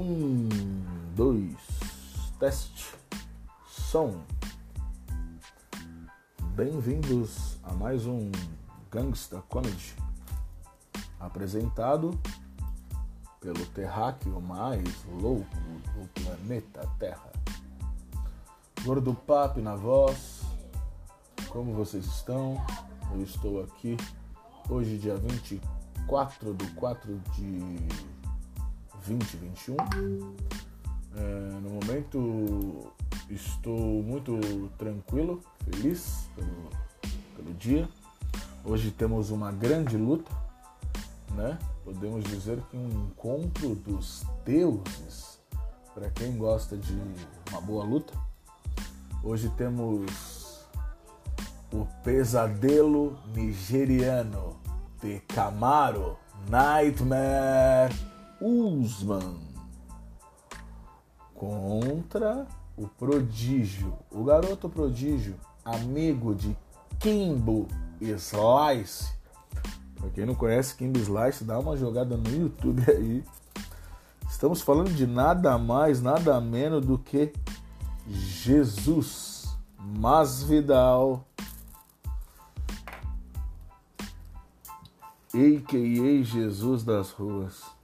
Um, dois, teste, som. Bem-vindos a mais um Gangsta Comedy, apresentado pelo terráqueo mais louco do planeta Terra. Gordo Papo na voz, como vocês estão? Eu estou aqui hoje, dia 24 de 4 de 2021. É, no momento estou muito tranquilo, feliz pelo, pelo dia. Hoje temos uma grande luta, né? Podemos dizer que um encontro dos deuses para quem gosta de uma boa luta. Hoje temos o pesadelo nigeriano de Camaro Nightmare Usman contra o prodígio, o garoto prodígio, amigo de Kimbo Slice. Pra quem não conhece Kimbo Slice, dá uma jogada no YouTube aí. Estamos falando de nada mais, nada menos do que Jesus Masvidal, a.k.a. Jesus das ruas.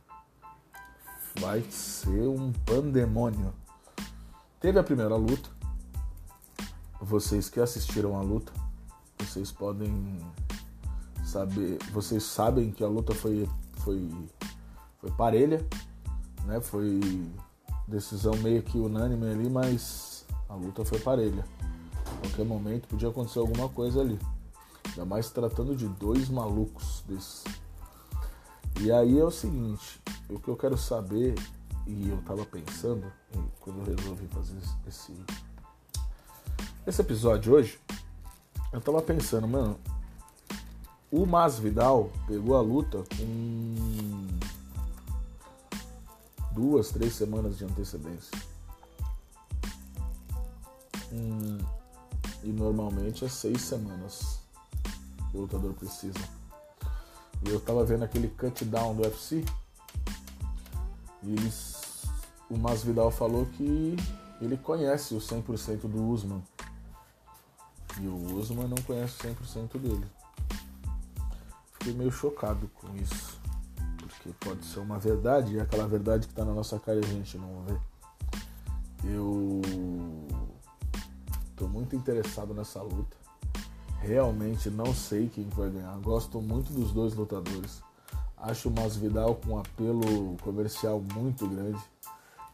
Vai ser um pandemônio. Teve a primeira luta. Vocês que assistiram a luta, vocês podem saber, vocês sabem que a luta foi foi foi parelha, né? Foi decisão meio que unânime ali, mas a luta foi parelha. A qualquer momento podia acontecer alguma coisa ali. Ainda mais tratando de dois malucos desses. E aí é o seguinte, o que eu quero saber, e eu tava pensando, quando eu resolvi fazer esse, esse episódio hoje, eu tava pensando, mano, o Masvidal pegou a luta com duas, três semanas de antecedência. Hum, e normalmente é seis semanas que o lutador precisa. E eu tava vendo aquele cut down do UFC e eles, o Masvidal falou que ele conhece o 100% do Usman. E o Usman não conhece o 100% dele. Fiquei meio chocado com isso. Porque pode ser uma verdade e aquela verdade que está na nossa cara a gente não vê. Eu tô muito interessado nessa luta. Realmente não sei quem vai ganhar. Gosto muito dos dois lutadores. Acho o Masvidal com um apelo comercial muito grande.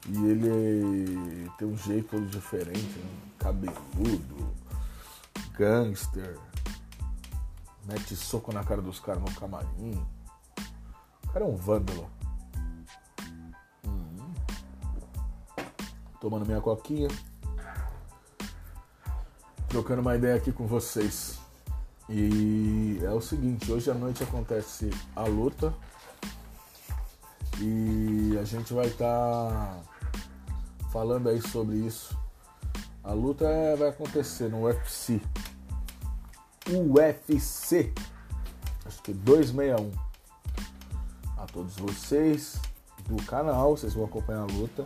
E ele tem um jeito diferente, né? cabeludo, gangster, mete soco na cara dos caras no camarim. O cara é um vândalo. Hum. Tomando minha coquinha. Trocando uma ideia aqui com vocês. E é o seguinte, hoje à noite acontece a luta e a gente vai estar tá falando aí sobre isso. A luta é, vai acontecer no UFC. UFC, acho que 261. A todos vocês do canal, vocês vão acompanhar a luta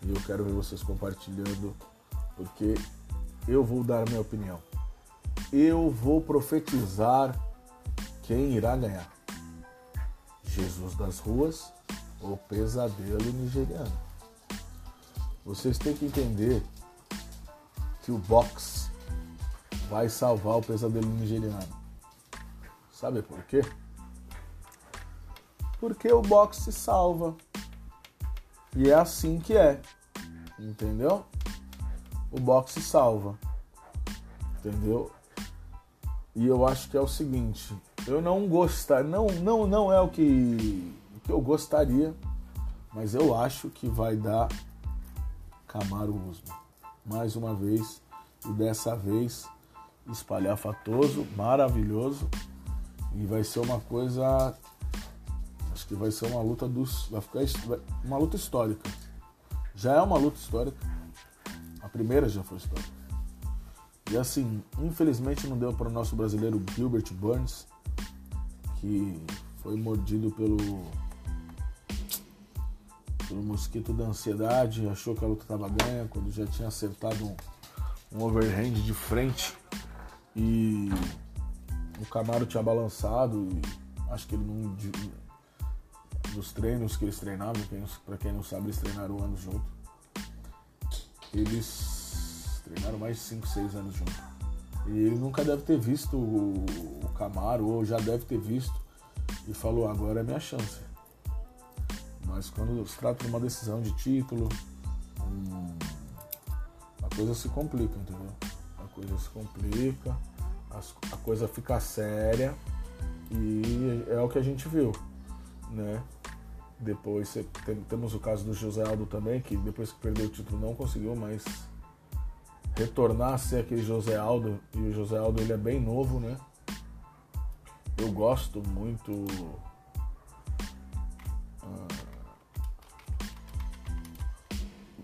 e eu quero ver vocês compartilhando porque eu vou dar a minha opinião eu vou profetizar quem irá ganhar: Jesus das ruas ou pesadelo nigeriano. Vocês têm que entender que o boxe vai salvar o pesadelo nigeriano. Sabe por quê? Porque o boxe salva. E é assim que é. Entendeu? O boxe salva. Entendeu? E eu acho que é o seguinte, eu não gostar, não, não, não é o que, o que eu gostaria, mas eu acho que vai dar Camaro Usman. Mais uma vez, e dessa vez espalhafatoso, maravilhoso, e vai ser uma coisa, acho que vai ser uma luta dos, vai ficar uma luta histórica. Já é uma luta histórica. A primeira já foi histórica. E assim, infelizmente não deu para o nosso brasileiro Gilbert Burns, que foi mordido pelo pelo mosquito da ansiedade, achou que a luta estava ganha quando já tinha acertado um, um overhand de frente e o Camaro tinha balançado e acho que ele não. Dos treinos que eles treinavam, para quem não sabe, eles treinaram anos junto. Eles treinaram mais de 5, 6 anos junto. E ele nunca deve ter visto o, o Camaro, ou já deve ter visto, e falou: agora é minha chance. Mas quando se trata de uma decisão de título, hum, a coisa se complica, entendeu? A coisa se complica, a coisa fica séria e é o que a gente viu, né? Depois tem, temos o caso do José Aldo também, que depois que perdeu o título não conseguiu mais retornar a ser aquele José Aldo. E o José Aldo ele é bem novo, né? Eu gosto muito. Uh,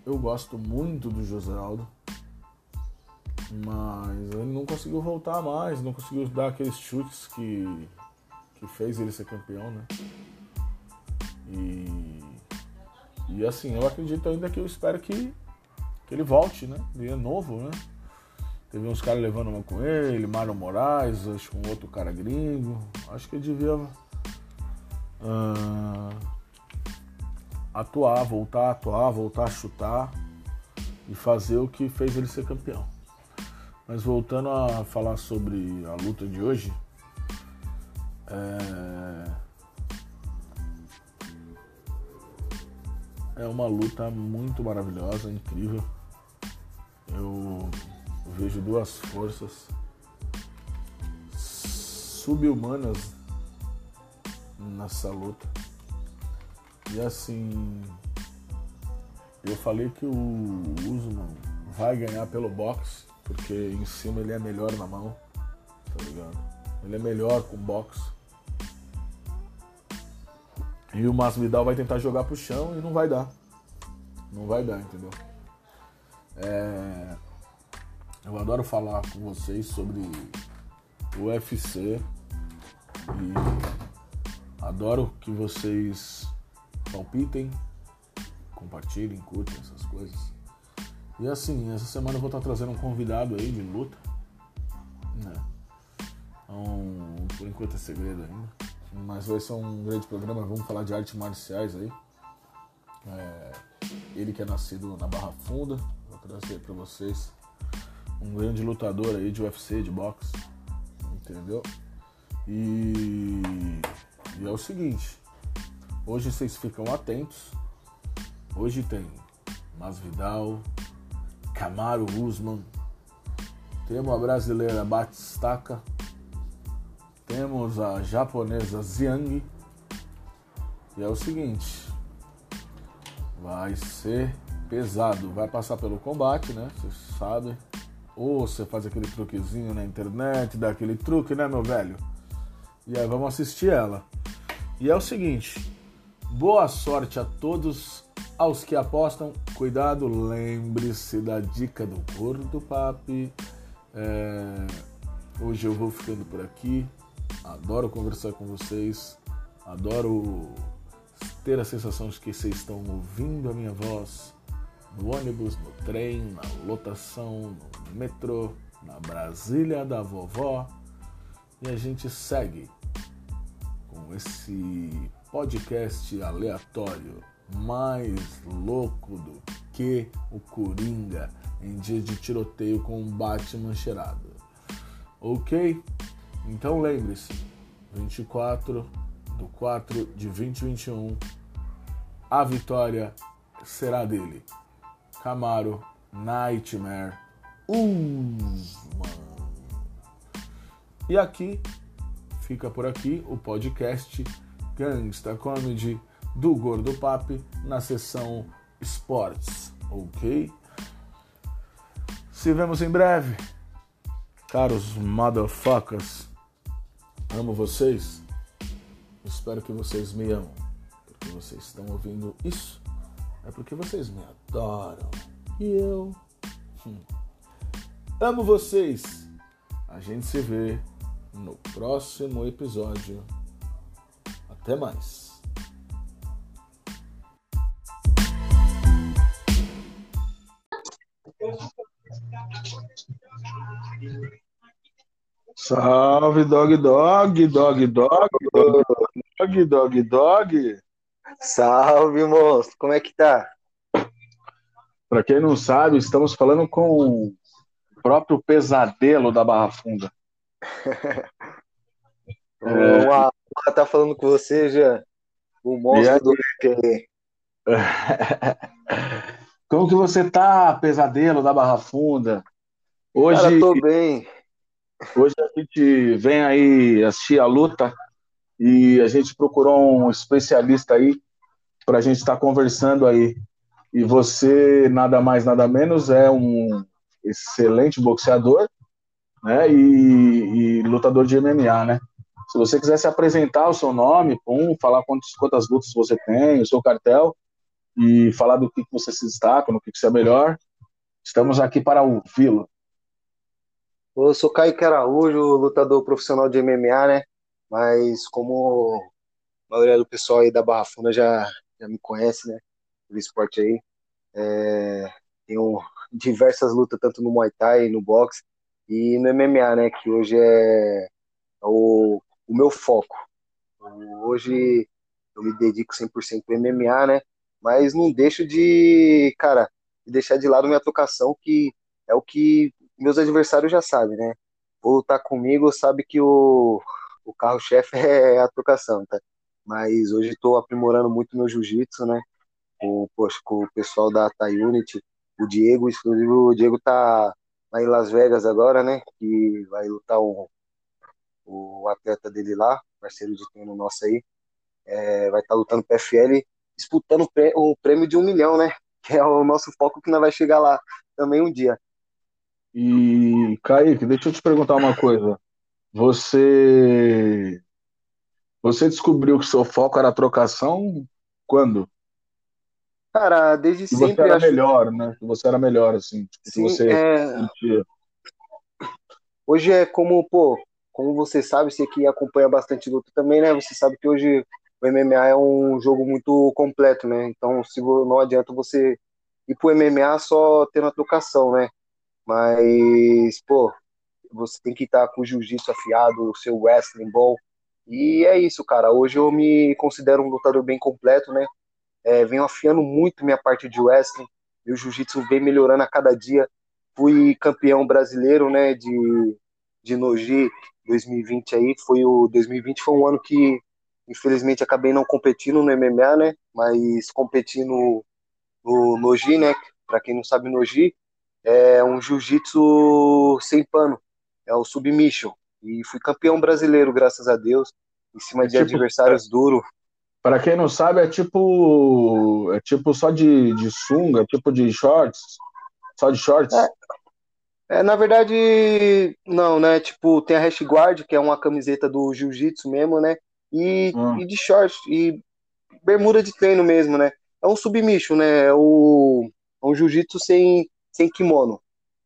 eu gosto muito do José Aldo. Mas ele não conseguiu voltar mais, não conseguiu dar aqueles chutes que, que fez ele ser campeão, né? E, e assim, eu acredito ainda que eu espero que, que ele volte, né? Ele é novo, né? Teve uns caras levando uma com ele, Mário Moraes, acho que um outro cara gringo. Acho que ele devia uh, atuar, voltar atuar, voltar a chutar e fazer o que fez ele ser campeão. Mas voltando a falar sobre a luta de hoje, é, é uma luta muito maravilhosa, incrível. Eu vejo duas forças subhumanas nessa luta. E assim, eu falei que o Usman vai ganhar pelo boxe, porque em cima ele é melhor na mão, tá ligado? Ele é melhor com boxe. E o Masvidal vai tentar jogar pro chão e não vai dar. Não vai dar, entendeu? É... Eu adoro falar com vocês sobre o UFC e adoro que vocês palpitem, compartilhem, curtem essas coisas. E assim, essa semana eu vou estar trazendo um convidado aí de luta. Né? Então, por enquanto é segredo ainda. Mas vai ser um grande programa, vamos falar de artes marciais aí. É, ele que é nascido na Barra Funda, trazer para vocês um grande lutador aí de UFC, de boxe, entendeu? E, e é o seguinte, hoje vocês ficam atentos, hoje tem Masvidal, Camaro Usman, temos a brasileira Batistaca, temos a japonesa Ziang. E é o seguinte, vai ser pesado, vai passar pelo combate, né? Vocês sabem. Ou você faz aquele truquezinho na internet, dá aquele truque, né, meu velho? E aí vamos assistir ela. E é o seguinte, boa sorte a todos aos que apostam. Cuidado, lembre-se da dica do Gordo Papi. É... Hoje eu vou ficando por aqui. Adoro conversar com vocês. Adoro ter a sensação de que vocês estão ouvindo a minha voz no ônibus, no trem, na lotação, no metrô, na Brasília da vovó. E a gente segue com esse podcast aleatório mais louco do que o Coringa em dia de tiroteio com um Batman cheirado. Ok? Então lembre-se, 24 do 4 de 2021, a vitória será dele. Camaro Nightmare Usman. E aqui fica por aqui o podcast Gangsta Comedy do Gordo Papi na seção Esportes, ok? Se vemos em breve, caros motherfuckers. Amo vocês. Espero que vocês me amam. Porque vocês estão ouvindo isso. É porque vocês me adoram. E eu. Hum. Amo vocês. A gente se vê no próximo episódio. Até mais. Salve, dog, dog, dog, dog, dog, dog, dog. dog. Salve, monstro. Como é que tá? Para quem não sabe, estamos falando com o próprio pesadelo da Barra Funda. é... Uma tá falando com você, já. O monstro do QB. Como que você tá, pesadelo da Barra Funda? Hoje, Cara, tô bem. Hoje a gente vem aí assistir a luta e a gente procurou um especialista aí para a gente estar tá conversando aí. E você, nada mais, nada menos, é um excelente boxeador né, e, e lutador de MMA, né? Se você quiser se apresentar o seu nome, pum, falar quantas, quantas lutas você tem, o seu cartel, e falar do que, que você se destaca, no que, que você é melhor, estamos aqui para ouvi-lo. Eu sou Kaique Araújo, lutador profissional de MMA, né? Mas como a maioria do pessoal aí da Barra Funda já, já me conhece, né? Do esporte aí. É, tenho diversas lutas, tanto no Muay Thai, no boxe e no MMA, né? Que hoje é, é o o meu foco. Hoje eu me dedico 100% ao MMA, né? Mas não deixo de, cara, de deixar de lado minha tocação, que é o que meus adversários já sabem, né? Ou lutar comigo, sabe que o, o carro-chefe é a tocação, tá? Mas hoje estou aprimorando muito meu jiu-jitsu, né? Com, poxa, com o pessoal da Thai Unity, o Diego, inclusive o Diego tá lá em Las Vegas agora, né? Que vai lutar um, o atleta dele lá, parceiro de treino nosso aí, é, vai estar tá lutando PFL, disputando o prêmio de um milhão, né? Que é o nosso foco que nós vai chegar lá também um dia. E, Kaique, deixa eu te perguntar uma coisa. Você. Você descobriu que seu foco era a trocação quando? Cara, desde que sempre. Você era acho... melhor, né? Que você era melhor, assim. Tipo, Sim, você é... Hoje é como, pô, como você sabe, você que acompanha bastante luta também, né? Você sabe que hoje o MMA é um jogo muito completo, né? Então, se não adianta você ir pro MMA só tendo a trocação, né? Mas, pô, você tem que estar com o jiu-jitsu afiado, o seu wrestling bom. E é isso, cara. Hoje eu me considero um lutador bem completo, né? É, venho afiando muito minha parte de wrestling. Meu jiu-jitsu vem melhorando a cada dia. Fui campeão brasileiro, né, de, de Noji 2020 aí foi o 2020 foi um ano que infelizmente acabei não competindo no MMA, né? Mas competi no, no Noji, né? Para quem não sabe, Noji é um jiu-jitsu sem pano, é o submission. E fui campeão brasileiro, graças a Deus, em cima é de tipo, adversários é, duros. Para quem não sabe, é tipo é tipo só de, de sunga, tipo de shorts, só de shorts. É, é, na verdade, não, né? Tipo, tem a hash guard, que é uma camiseta do jiu-jitsu mesmo, né? E, hum. e de short, e bermuda de treino mesmo, né? É um submission, né? É, o, é um jiu-jitsu sem, sem kimono.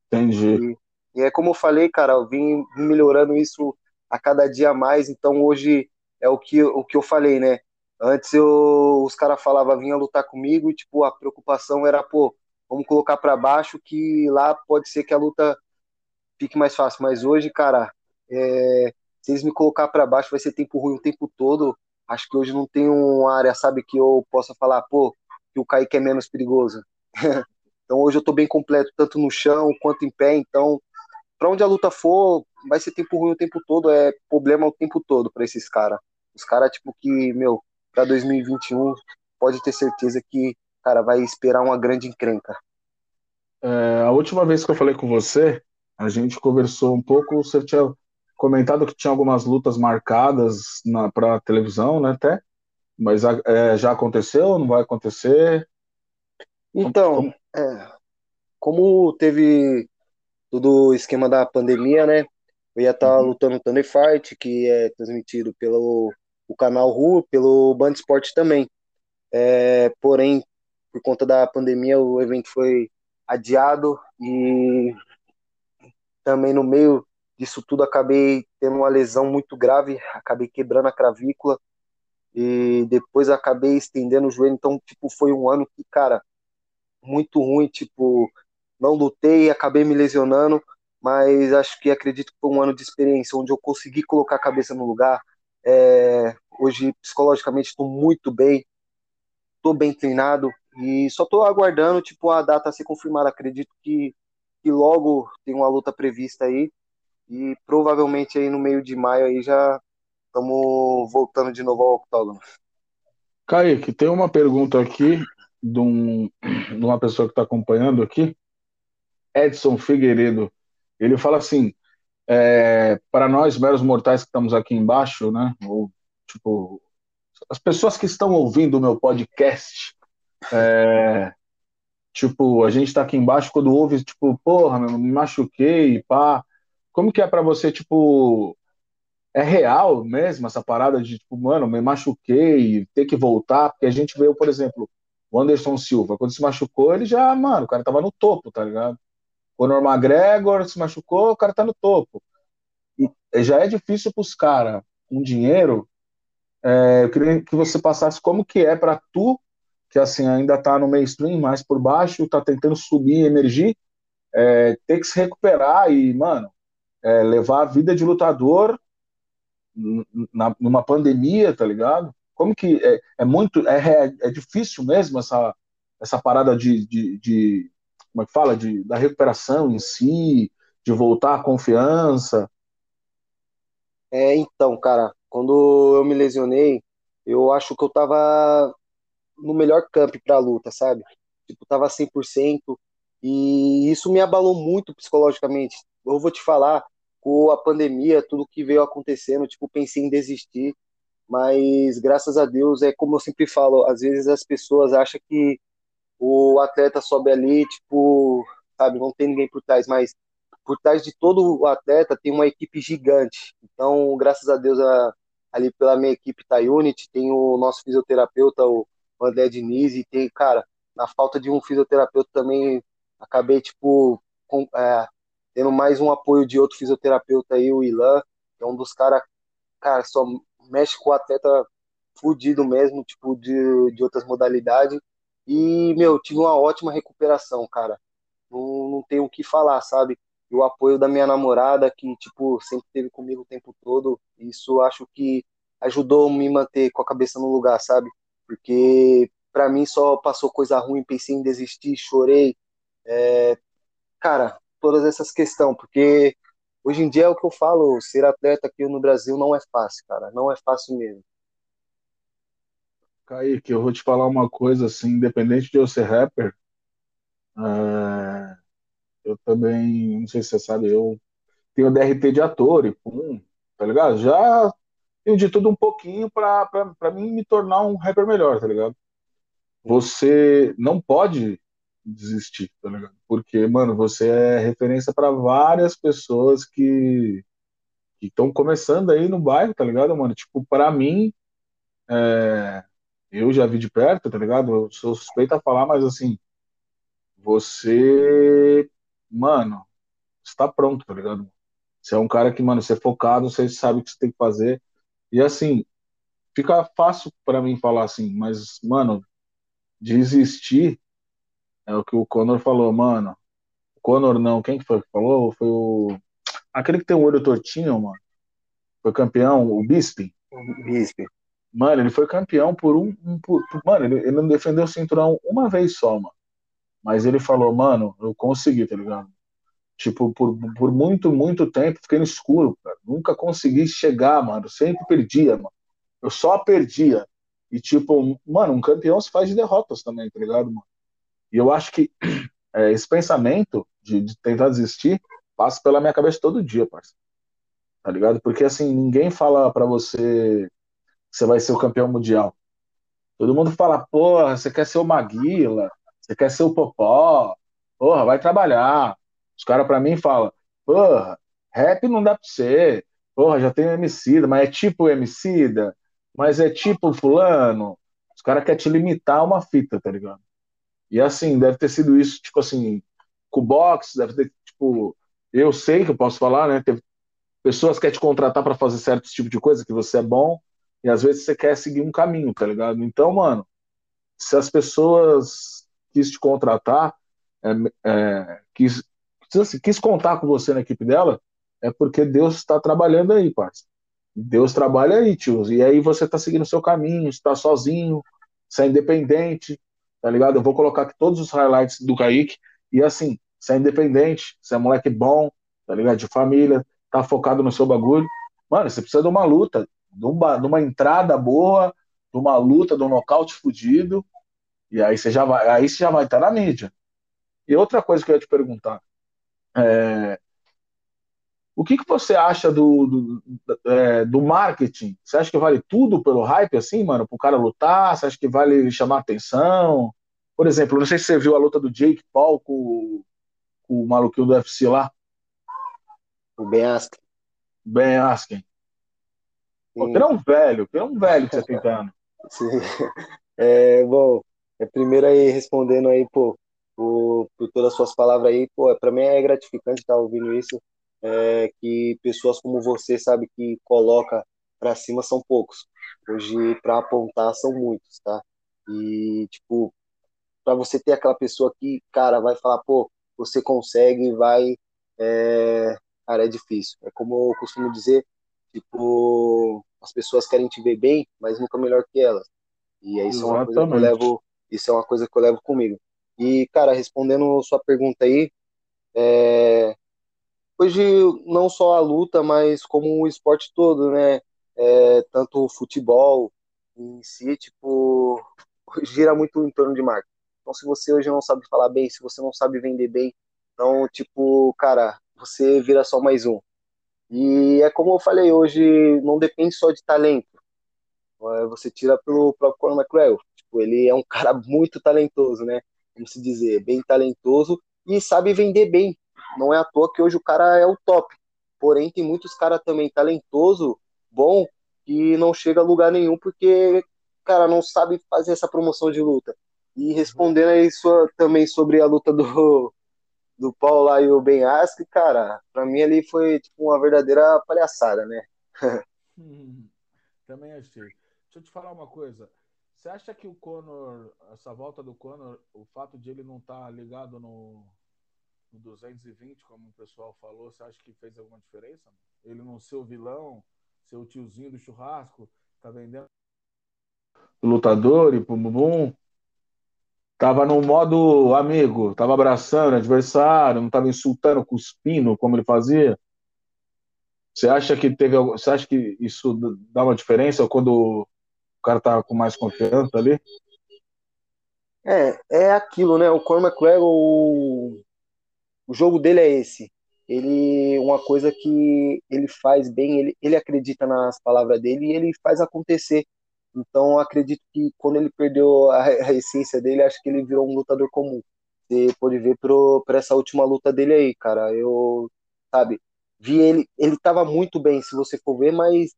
Entendi. E, e, é como eu falei, cara, eu vim melhorando isso a cada dia mais, então hoje é o que, o que eu falei, né? Antes eu, os caras falavam, vinha lutar comigo, e tipo, a preocupação era, pô, vamos colocar para baixo, que lá pode ser que a luta fique mais fácil. Mas hoje, cara, é, se eles me colocar para baixo, vai ser tempo ruim o tempo todo. Acho que hoje não tem uma área, sabe, que eu possa falar, pô, que o Kaique é menos perigoso. então hoje eu tô bem completo, tanto no chão quanto em pé. Então, para onde a luta for, vai ser tempo ruim o tempo todo, é problema o tempo todo para esses caras. Os caras, tipo, que, meu, para 2021, pode ter certeza que cara, vai esperar uma grande encrenca. É, a última vez que eu falei com você, a gente conversou um pouco, você tinha comentado que tinha algumas lutas marcadas para televisão, né, até, mas é, já aconteceu, não vai acontecer? Então, como... É, como teve todo o esquema da pandemia, né, eu ia estar tá uhum. lutando Thunder Fight, que é transmitido pelo o canal Ru, pelo Band Esporte também. É, porém, por conta da pandemia, o evento foi adiado e também no meio disso tudo acabei tendo uma lesão muito grave, acabei quebrando a cravícula e depois acabei estendendo o joelho, então tipo foi um ano que, cara, muito ruim, tipo, não lutei, acabei me lesionando, mas acho que acredito que foi um ano de experiência onde eu consegui colocar a cabeça no lugar. É, hoje, psicologicamente, estou muito bem, estou bem treinado e só estou aguardando tipo, a data ser confirmada. Acredito que, que logo tem uma luta prevista aí e provavelmente aí no meio de maio aí já estamos voltando de novo ao octógono. Kaique, tem uma pergunta aqui de, um, de uma pessoa que está acompanhando aqui, Edson Figueiredo. Ele fala assim: é, para nós, meros mortais que estamos aqui embaixo, né? Ou, tipo, as pessoas que estão ouvindo o meu podcast, é, tipo, a gente está aqui embaixo quando ouve, tipo, porra, me machuquei, pá. Como que é para você, tipo, é real mesmo essa parada de, tipo, mano, me machuquei, ter que voltar? Porque a gente veio, por exemplo, o Anderson Silva, quando se machucou, ele já, mano, o cara tava no topo, tá ligado? Conor McGregor se machucou, o cara tá no topo. E já é difícil pros caras com dinheiro. É, eu queria que você passasse como que é para tu, que assim ainda tá no mainstream, mais por baixo, tá tentando subir, emergir, é, ter que se recuperar e, mano, é, levar a vida de lutador na, numa pandemia, tá ligado? Como que é, é muito, é, é, difícil mesmo essa, essa parada de, de, de, como é que fala, de, da recuperação em si, de voltar à confiança? É, então, cara, quando eu me lesionei, eu acho que eu tava no melhor camp pra luta, sabe? Tipo, tava 100%, e isso me abalou muito psicologicamente. Eu vou te falar, com a pandemia, tudo que veio acontecendo, tipo, pensei em desistir, mas graças a Deus, é como eu sempre falo, às vezes as pessoas acham que o atleta sobe ali, tipo, sabe, não tem ninguém por trás, mas por trás de todo o atleta tem uma equipe gigante. Então, graças a Deus, a, ali pela minha equipe tá Unity, tem o nosso fisioterapeuta, o André Diniz, e tem, cara, na falta de um fisioterapeuta também, acabei, tipo, com, é, tendo mais um apoio de outro fisioterapeuta aí, o Ilan, que é um dos caras, cara, só mexe com o atleta fudido mesmo, tipo, de, de outras modalidades. E, meu, tive uma ótima recuperação, cara. Não, não tenho o que falar, sabe? E o apoio da minha namorada, que, tipo, sempre esteve comigo o tempo todo, isso acho que ajudou me manter com a cabeça no lugar, sabe? Porque para mim só passou coisa ruim, pensei em desistir, chorei. É... Cara, todas essas questões, porque hoje em dia é o que eu falo, ser atleta aqui no Brasil não é fácil, cara, não é fácil mesmo. Kaique, eu vou te falar uma coisa assim, independente de eu ser rapper, é... eu também, não sei se você sabe, eu tenho DRT de ator e pum, tá ligado? Já tenho de tudo um pouquinho pra, pra, pra mim me tornar um rapper melhor, tá ligado? Você não pode desistir, tá ligado? Porque, mano, você é referência para várias pessoas que estão começando aí no bairro, tá ligado, mano? Tipo, para mim, é, eu já vi de perto, tá ligado? Eu sou suspeito a falar, mas assim, você, mano, está pronto, tá ligado? Você é um cara que, mano, você é focado, você sabe o que você tem que fazer. E assim, fica fácil para mim falar assim, mas, mano, desistir é o que o Conor falou, mano. O Conor não, quem que foi que falou? Foi o. Aquele que tem o olho tortinho, mano. Foi campeão, o Bisping. Bisping. Mano, ele foi campeão por um. um por, mano, ele, ele não defendeu o cinturão uma vez só, mano. Mas ele falou, mano, eu consegui, tá ligado? Tipo, por, por muito, muito tempo fiquei no escuro, cara. Nunca consegui chegar, mano. Sempre perdia, mano. Eu só perdia. E, tipo, mano, um campeão se faz de derrotas também, tá ligado, mano? E eu acho que é, esse pensamento de, de, tentar desistir passa pela minha cabeça todo dia, parceiro. Tá ligado? Porque assim, ninguém fala para você você vai ser o campeão mundial. Todo mundo fala, porra, você quer ser o Maguila, você quer ser o Popó, porra, vai trabalhar. Os caras para mim falam, porra, rap não dá pra você, porra, já tem o Emicida, mas é tipo Emicida, mas é tipo fulano. Os caras querem te limitar a uma fita, tá ligado? E assim, deve ter sido isso, tipo assim, com o box, deve ter, tipo, eu sei que eu posso falar, né? Teve pessoas que querem te contratar para fazer certo tipo de coisa, que você é bom, e às vezes você quer seguir um caminho, tá ligado? Então, mano, se as pessoas quis te contratar, é, é, quis, assim, quis contar com você na equipe dela, é porque Deus está trabalhando aí, parceiro. Deus trabalha aí, tio. E aí você tá seguindo o seu caminho, está sozinho, você é independente, tá ligado? Eu vou colocar aqui todos os highlights do Kaique. E assim, você é independente, você é moleque bom, tá ligado? De família, tá focado no seu bagulho. Mano, você precisa de uma luta, de uma, de uma entrada boa, de uma luta, de um nocaute fudido. E aí você já vai, aí você já vai estar na mídia. E outra coisa que eu ia te perguntar. É, o que, que você acha do, do, é, do, marketing? Você acha que vale tudo pelo hype, assim, mano? Pro cara lutar? Você acha que vale chamar atenção? Por exemplo, não sei se você viu a luta do Jake Paul com, com o maluquinho do UFC lá. O Ben Askren. Ben Askren. Pô, é um velho, é um velho tem anos. Sim. É, bom, é primeiro aí respondendo aí, pô, por, por todas as suas palavras aí, pô, para mim é gratificante estar ouvindo isso, é, que pessoas como você, sabe, que coloca para cima são poucos. Hoje, para apontar, são muitos, tá? E, tipo, para você ter aquela pessoa que, cara, vai falar, pô, você consegue, vai, é, cara, é difícil. É como eu costumo dizer, tipo, as pessoas querem te ver bem, mas nunca melhor que elas. E isso é uma coisa que eu levo, isso é uma coisa que eu levo comigo. E, cara, respondendo sua pergunta aí, é, hoje não só a luta, mas como o esporte todo, né? É, tanto o futebol em si, tipo, gira muito em torno de marca. Então, se você hoje não sabe falar bem, se você não sabe vender bem, então, tipo, cara, você vira só mais um. E é como eu falei, hoje não depende só de talento. É, você tira pelo próprio Conor McGregor. Tipo, ele é um cara muito talentoso, né? Como se dizer, bem talentoso e sabe vender bem. Não é à toa que hoje o cara é o top. Porém, tem muitos caras também talentoso, bom, que não chega a lugar nenhum porque, cara, não sabe fazer essa promoção de luta. E respondendo aí sua, também sobre a luta do, do Paulo lá e o Ben Askren, cara, pra mim ali foi tipo uma verdadeira palhaçada, né? hum, também achei. Deixa eu te falar uma coisa. Você acha que o Conor, essa volta do Conor, o fato de ele não estar tá ligado no, no 220, como o pessoal falou, você acha que fez alguma diferença? Ele não ser o vilão, ser o tiozinho do churrasco, tá vendendo lutador e pum, bum, Tava no modo amigo, tava abraçando o adversário, não tava insultando, cuspindo como ele fazia. Você acha que teve, você acha que isso dá uma diferença quando o cara tá com mais confiança ali? É, é aquilo, né? O Conor McGregor, o, o jogo dele é esse. Ele, uma coisa que ele faz bem, ele, ele acredita nas palavras dele e ele faz acontecer. Então, acredito que quando ele perdeu a, a, essência dele, acho que ele virou um lutador comum. Você pode ver para essa última luta dele aí, cara. Eu, sabe, vi ele, ele tava muito bem, se você for ver, mas,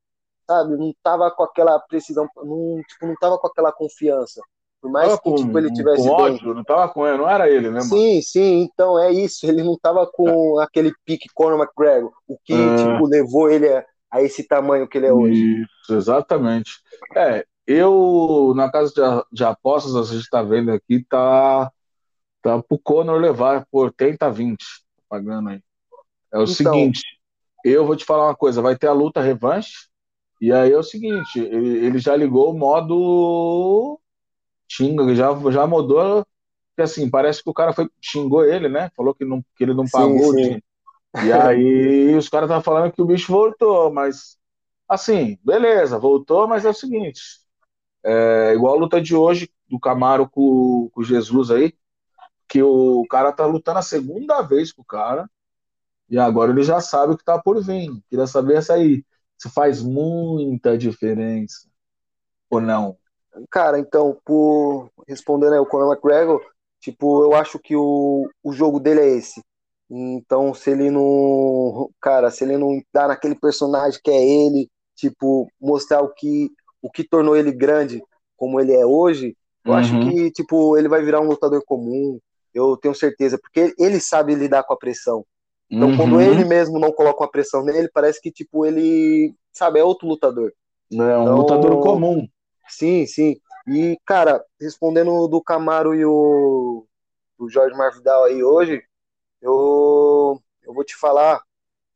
sabe, não tava com aquela precisão, não, tipo, não tava com aquela confiança. Por mais tava que com, tipo, ele tivesse com ódio, bem. não tava com ele, não era ele, né, mano? Sim, sim, então é isso. Ele não tava com é. aquele pique Conor McGregor, o que, é. tipo, levou ele a, a esse tamanho que ele é hoje. Isso, exatamente. É, eu, na casa de, de apostas, a gente está vendo aqui, tá, tá pro Conor levar por 30 a 20, pagando aí. É o então, seguinte, eu vou te falar uma coisa, vai ter a luta revanche, e aí é o seguinte, ele, ele já ligou o modo xinga, já, já mudou, que assim, parece que o cara foi, xingou ele, né? Falou que, não, que ele não pagou sim, sim. E aí os caras estão falando que o bicho voltou, mas assim, beleza, voltou, mas é o seguinte. É igual a luta de hoje do Camaro com, com Jesus aí, que o cara tá lutando a segunda vez com o cara, e agora ele já sabe o que tá por vir. Queria saber essa aí. Se faz muita diferença ou não? Cara, então, por respondendo aí o Conor McGregor, tipo, eu acho que o, o jogo dele é esse. Então, se ele não. Cara, se ele não dá naquele personagem que é ele, tipo, mostrar o que, o que tornou ele grande como ele é hoje, eu uhum. acho que, tipo, ele vai virar um lutador comum. Eu tenho certeza, porque ele sabe lidar com a pressão. Então, uhum. quando ele mesmo não coloca uma pressão nele, parece que, tipo, ele, sabe, é outro lutador. É um então, lutador comum. Sim, sim. E, cara, respondendo do Camaro e o, o Jorge Marvidal aí hoje, eu, eu vou te falar,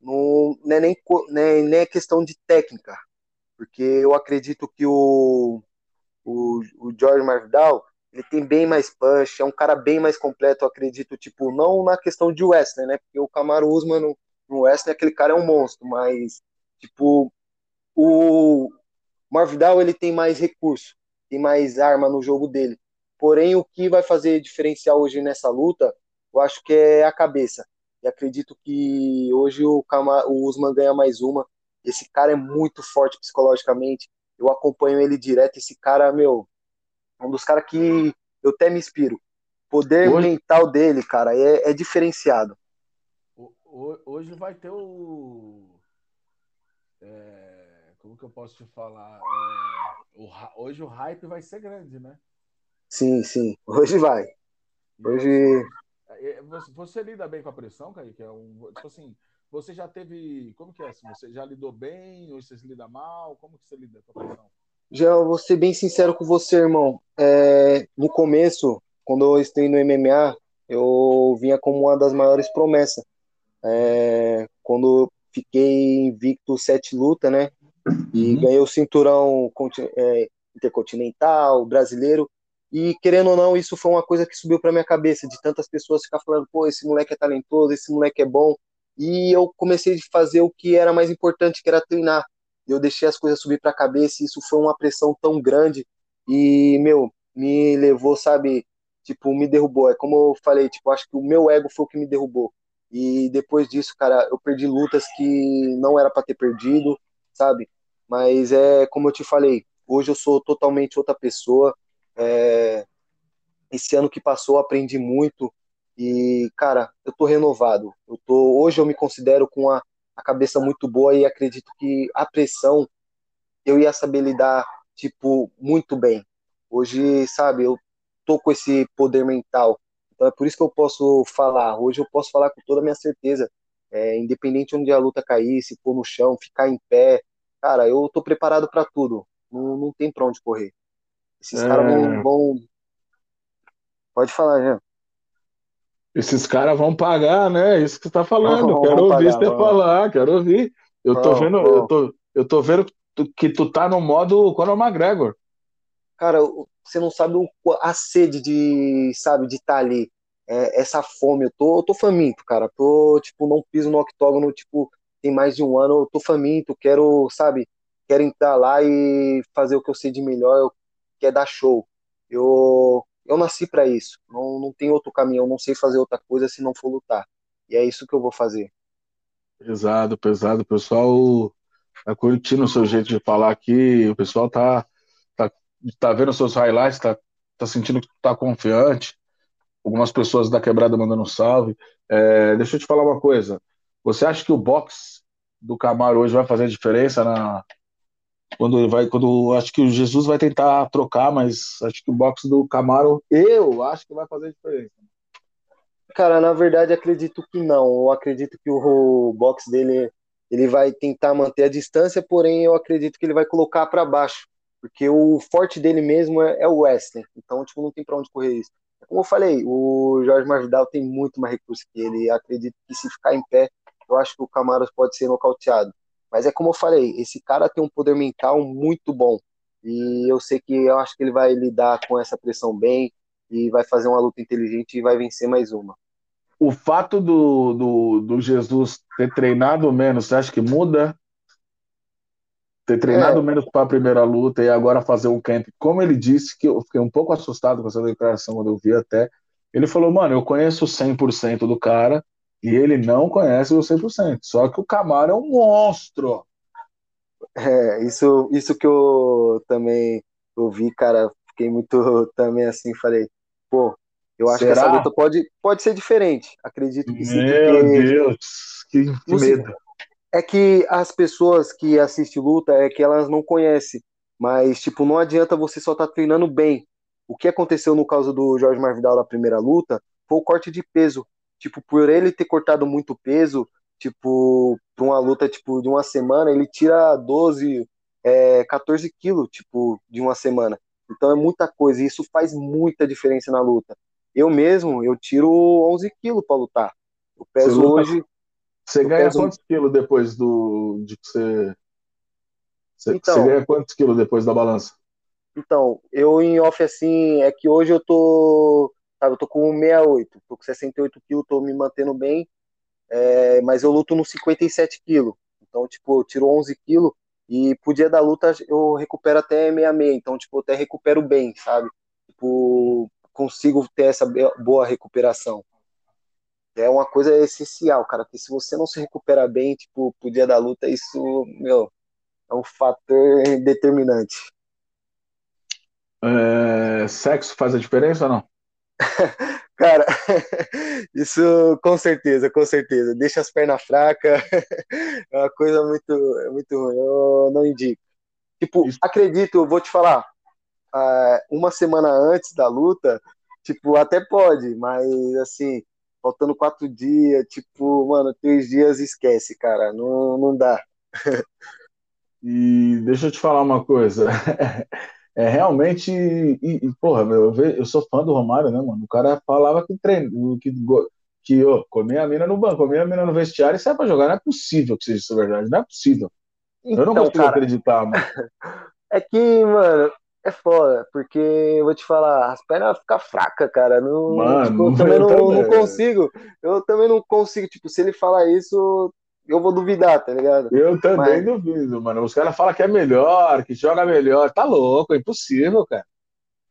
não, não, é nem, nem, nem é questão de técnica, porque eu acredito que o, o, o George Marvidal, ele tem bem mais punch, é um cara bem mais completo, eu acredito, tipo, não na questão de Wesley, né, porque o Camaro Usman no, no Wesley, aquele cara é um monstro, mas, tipo, o Marvidal, ele tem mais recurso, tem mais arma no jogo dele, porém, o que vai fazer diferencial hoje nessa luta, eu acho que é a cabeça, e acredito que hoje o, Camar o Usman ganha mais uma, esse cara é muito forte psicologicamente, eu acompanho ele direto. Esse cara, meu, é um dos caras que eu até me inspiro. O poder hoje, mental dele, cara, é, é diferenciado. Hoje vai ter o. É, como que eu posso te falar? É, o, hoje o hype vai ser grande, né? Sim, sim. Hoje vai. Hoje. É, você, você lida bem com a pressão, Kaique? É um, tipo assim, você já teve. Como que é? Você já lidou bem? Ou você se lida mal? Como que você lida com a pressão? Já vou ser bem sincero com você, irmão. É, no começo, quando eu estei no MMA, eu vinha como uma das maiores promessas. É, quando fiquei invicto sete lutas, né? E uhum. ganhei o cinturão é, intercontinental, brasileiro. E querendo ou não, isso foi uma coisa que subiu para minha cabeça, de tantas pessoas ficar falando, pô, esse moleque é talentoso, esse moleque é bom e eu comecei a fazer o que era mais importante, que era treinar. Eu deixei as coisas subir para a cabeça e isso foi uma pressão tão grande e, meu, me levou, sabe, tipo, me derrubou. É como eu falei, tipo, acho que o meu ego foi o que me derrubou. E depois disso, cara, eu perdi lutas que não era para ter perdido, sabe? Mas é como eu te falei, hoje eu sou totalmente outra pessoa. É... Esse ano que passou, aprendi muito e, cara, eu tô renovado. Eu tô, hoje eu me considero com a, a cabeça muito boa e acredito que a pressão eu ia saber lidar, tipo, muito bem. Hoje, sabe, eu tô com esse poder mental. Então é por isso que eu posso falar. Hoje eu posso falar com toda a minha certeza. É, independente onde a luta cair, se no chão, ficar em pé. Cara, eu tô preparado para tudo. Não, não tem pra onde correr. Esses é... caras vão, vão. Pode falar, Jean. Esses caras vão pagar, né? Isso que você tá falando. quero ouvir você falar, quero ouvir. Eu tô vendo, eu tô, eu tô vendo que tu tá no modo Conor McGregor. Cara, você não sabe a sede de, sabe, de estar tá ali. É, essa fome, eu tô, eu tô faminto, cara. Tô, tipo, não piso no octógono, tipo, tem mais de um ano, eu tô faminto, quero, sabe, quero entrar lá e fazer o que eu sei de melhor, eu quero dar show. Eu eu nasci para isso. Não, não tem outro caminho. Eu não sei fazer outra coisa se não for lutar. E é isso que eu vou fazer. Pesado, pesado. O pessoal tá curtindo o seu jeito de falar aqui. O pessoal tá, tá, tá vendo seus highlights, tá, tá sentindo que tá confiante. Algumas pessoas da quebrada mandando um salve. É, deixa eu te falar uma coisa. Você acha que o box do Camaro hoje vai fazer diferença na, quando ele vai, quando acho que o Jesus vai tentar trocar, mas acho que o box do Camaro, eu acho que vai fazer diferença. Cara, na verdade acredito que não. Eu acredito que o box dele ele vai tentar manter a distância, porém eu acredito que ele vai colocar para baixo, porque o forte dele mesmo é, é o Wesley. Então, tipo, não tem para onde correr isso. Como eu falei, o Jorge Marvidal tem muito mais recurso que ele. Acredito que se ficar em pé, eu acho que o Camaro pode ser nocauteado. Mas é como eu falei, esse cara tem um poder mental muito bom. E eu sei que eu acho que ele vai lidar com essa pressão bem e vai fazer uma luta inteligente e vai vencer mais uma. O fato do, do, do Jesus ter treinado menos, você acha que muda? Ter treinado é. menos para a primeira luta e agora fazer um camp. Como ele disse, que eu fiquei um pouco assustado com essa declaração quando eu vi até. Ele falou, mano, eu conheço 100% do cara, e ele não conhece o 100%. Só que o Camaro é um monstro. É, isso, isso que eu também ouvi, cara, fiquei muito também assim, falei, pô, eu acho Será? que essa luta pode, pode ser diferente. Acredito que sim. Meu. Deus, que, que medo. É que as pessoas que assistem luta é que elas não conhecem. Mas, tipo, não adianta você só estar tá treinando bem. O que aconteceu no caso do Jorge Marvidal na primeira luta foi o corte de peso tipo, por ele ter cortado muito peso, tipo, pra uma luta, tipo, de uma semana, ele tira 12, é, 14 quilos, tipo, de uma semana. Então é muita coisa, e isso faz muita diferença na luta. Eu mesmo, eu tiro 11 quilos para lutar. Eu peso luta, hoje. Você ganha peso... quantos quilos depois do. de que você. Você, então, você ganha quantos quilos depois da balança? Então, eu em off assim, é que hoje eu tô. Sabe, eu tô com 68, tô com 68 quilos, tô me mantendo bem. É, mas eu luto no 57 quilos. Então, tipo, eu tiro 11 quilos e pro dia da luta eu recupero até 66. Então, tipo, eu até recupero bem, sabe? Tipo, consigo ter essa boa recuperação. É uma coisa essencial, cara, porque se você não se recupera bem, tipo, pro dia da luta, isso, meu, é um fator determinante. É, sexo faz a diferença ou não? Cara, isso com certeza, com certeza. Deixa as pernas fracas, é uma coisa muito, é muito ruim. Eu não indico. Tipo, isso. acredito, vou te falar, ah, uma semana antes da luta, tipo, até pode, mas assim, faltando quatro dias, tipo, mano, três dias esquece, cara, não, não dá. E deixa eu te falar uma coisa. É realmente. E, e porra, meu, eu, eu sou fã do Romário, né, mano? O cara falava que treino, que, que comia a mina no banco, comia a mina no vestiário e sai pra jogar. Não é possível que seja isso verdade, não é possível. Então, eu não então, consigo cara, acreditar, mano. É que, mano, é foda, porque eu vou te falar, as pernas ficam fracas, cara. Não, Mano, tipo, eu também eu não, também. não, consigo. Eu também não consigo. Tipo, se ele falar isso, eu vou duvidar, tá ligado? Eu também Mas... duvido, mano. Os caras falam que é melhor, que joga melhor. Tá louco, é impossível, cara.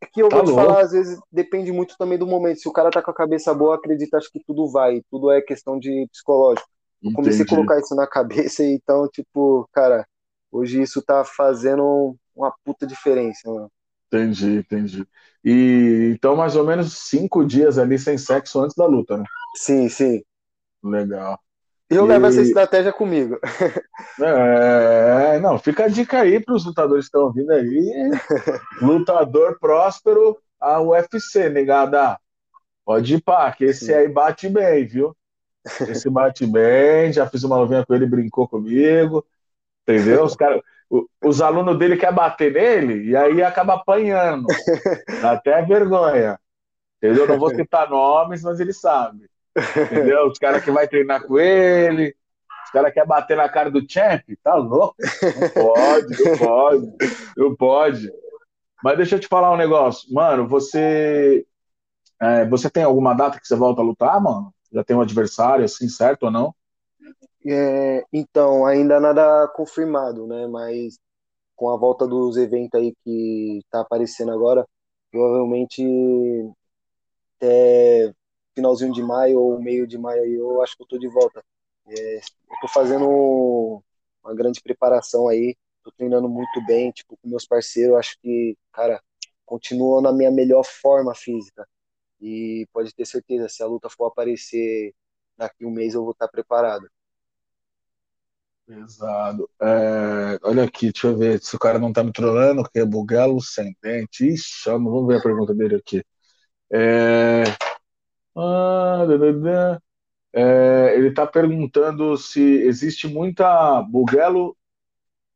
É que eu tá vou te falar, às vezes depende muito também do momento. Se o cara tá com a cabeça boa, acredita, acho que tudo vai. Tudo é questão de psicológico. Eu Entendi. comecei a colocar isso na cabeça, então, tipo, cara, hoje isso tá fazendo uma puta diferença, mano. Entendi, entendi. E então, mais ou menos cinco dias ali sem sexo antes da luta, né? Sim, sim. Legal. Eu e... levo essa estratégia comigo. É, não, fica a dica aí para os lutadores que estão ouvindo aí. Lutador próspero, a UFC, negada. Pode ir pá, que esse aí bate bem, viu? Esse bate bem, já fiz uma luvinha com ele, brincou comigo. Entendeu? Os, cara, os alunos dele querem bater nele e aí acaba apanhando. Dá até vergonha. Entendeu? Não vou citar nomes, mas ele sabe. Entendeu? Os caras que vai treinar com ele, os caras querem bater na cara do champ, tá louco? Não pode, não pode, não pode. Mas deixa eu te falar um negócio. Mano, você. É, você tem alguma data que você volta a lutar, mano? Já tem um adversário, assim, certo ou não? É, então, ainda nada confirmado, né? Mas com a volta dos eventos aí que tá aparecendo agora, provavelmente até finalzinho de maio ou meio de maio aí, eu acho que eu tô de volta. É, eu tô fazendo uma grande preparação aí, tô treinando muito bem, tipo, com meus parceiros, acho que, cara, continuo na minha melhor forma física. E pode ter certeza, se a luta for aparecer daqui um mês, eu vou estar preparado. Pesado. É, olha aqui, deixa eu ver se o cara não tá me trolando, que é Bugalo sem dente. Ixi, vamos ver a pergunta dele aqui. É, ah, é, ele tá perguntando se existe muita Bugelo,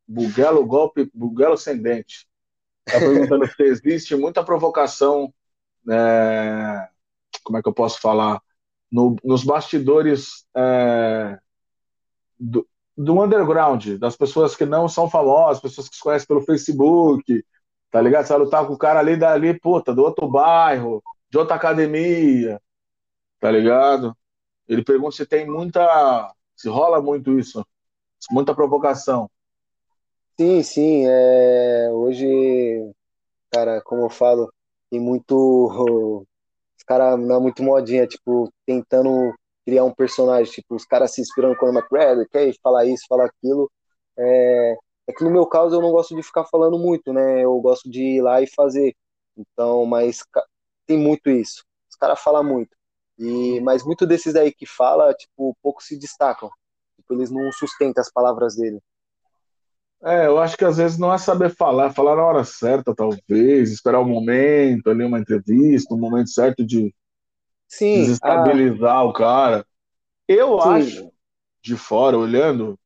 Bugelo golpe, Bugelo sem dente. Tá perguntando se existe muita provocação, é, como é que eu posso falar, no, nos bastidores é, do, do underground, das pessoas que não são famosas, pessoas que se conhecem pelo Facebook, tá ligado? Você vai lutar com o cara ali dali, puta, do outro bairro, de outra academia, tá ligado? Ele pergunta se tem muita. se rola muito isso, muita provocação. Sim, sim. É... Hoje, cara, como eu falo, tem muito. Os caras não é muito modinha, tipo, tentando criar um personagem, tipo, os caras se inspirando no Conor McGregor, quer falar isso, falar aquilo. É, é que no meu caso eu não gosto de ficar falando muito, né? Eu gosto de ir lá e fazer. Então, mas tem muito isso. Os caras falam muito. E, mas muito desses aí que fala, tipo, pouco se destacam. Tipo, eles não sustentam as palavras dele. É, eu acho que às vezes não é saber falar, falar na hora certa, talvez, esperar o um momento, ali uma entrevista, um momento certo de, Sim, desestabilizar o cara. Eu Sim. acho, de fora, olhando,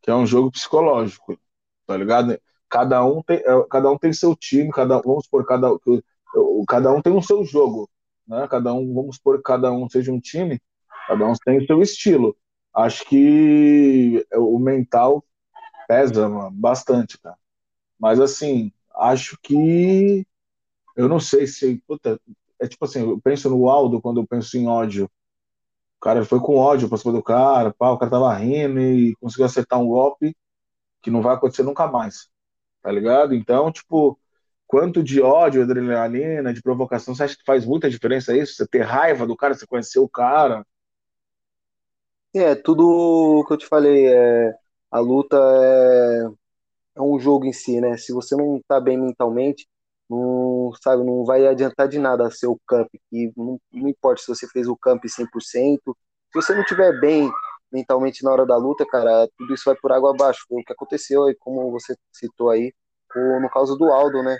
que é um jogo psicológico, tá ligado? Cada um tem, é, cada um tem seu time, cada vamos por cada cada um tem o seu jogo, né? Cada um, vamos por cada um seja um time. Cada um tem o seu estilo. Acho que o mental pesa mano, bastante, cara. Mas assim, acho que eu não sei se. Puta, é tipo assim, eu penso no Aldo quando eu penso em ódio. O cara foi com ódio pra cima do cara, pá, o cara tava rindo e conseguiu acertar um golpe que não vai acontecer nunca mais. Tá ligado? Então, tipo, quanto de ódio, adrenalina, de provocação, você acha que faz muita diferença isso? Você ter raiva do cara, você conhecer o cara? É, tudo o que eu te falei, é, a luta é, é um jogo em si, né? Se você não tá bem mentalmente, não, sabe, não vai adiantar de nada ser o camp, e não, não importa se você fez o camp 100%, se você não tiver bem mentalmente na hora da luta, cara, tudo isso vai por água abaixo. Foi o que aconteceu e como você citou aí, no caso do Aldo, né?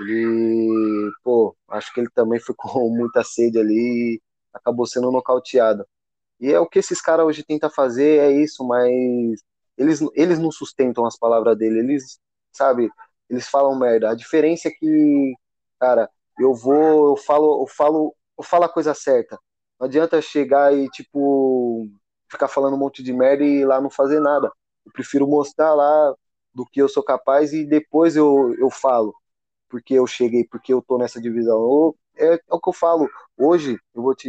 Ele, pô, acho que ele também ficou com muita sede ali e acabou sendo nocauteado. E é o que esses caras hoje tentam fazer, é isso, mas eles, eles não sustentam as palavras dele, eles, sabe, eles falam merda. A diferença é que, cara, eu vou, eu falo, eu falo, eu falo a coisa certa. Não adianta chegar e, tipo, ficar falando um monte de merda e lá não fazer nada. Eu prefiro mostrar lá do que eu sou capaz e depois eu, eu falo porque eu cheguei, porque eu tô nessa divisão. Eu, é, é, o que eu falo. Hoje, eu vou te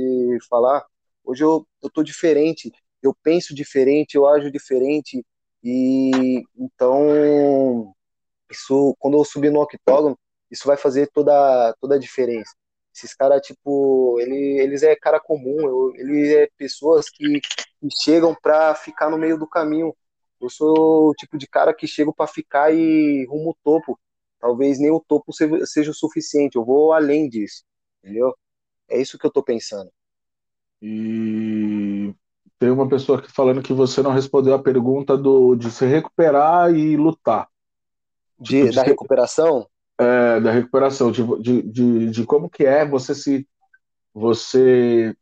falar, hoje eu, eu tô diferente, eu penso diferente, eu ajo diferente, e então, isso, quando eu subir no octógono, isso vai fazer toda, toda a diferença. Esses caras, tipo, ele, eles é cara comum, eu, ele é pessoas que, que chegam pra ficar no meio do caminho. Eu sou o tipo de cara que chego para ficar e rumo o topo talvez nem o topo seja o suficiente, eu vou além disso, entendeu? É isso que eu tô pensando. E tem uma pessoa aqui falando que você não respondeu a pergunta do, de se recuperar e lutar. De, tipo, de da recuperação? É, da recuperação, de, de, de, de, como que é você se. Você.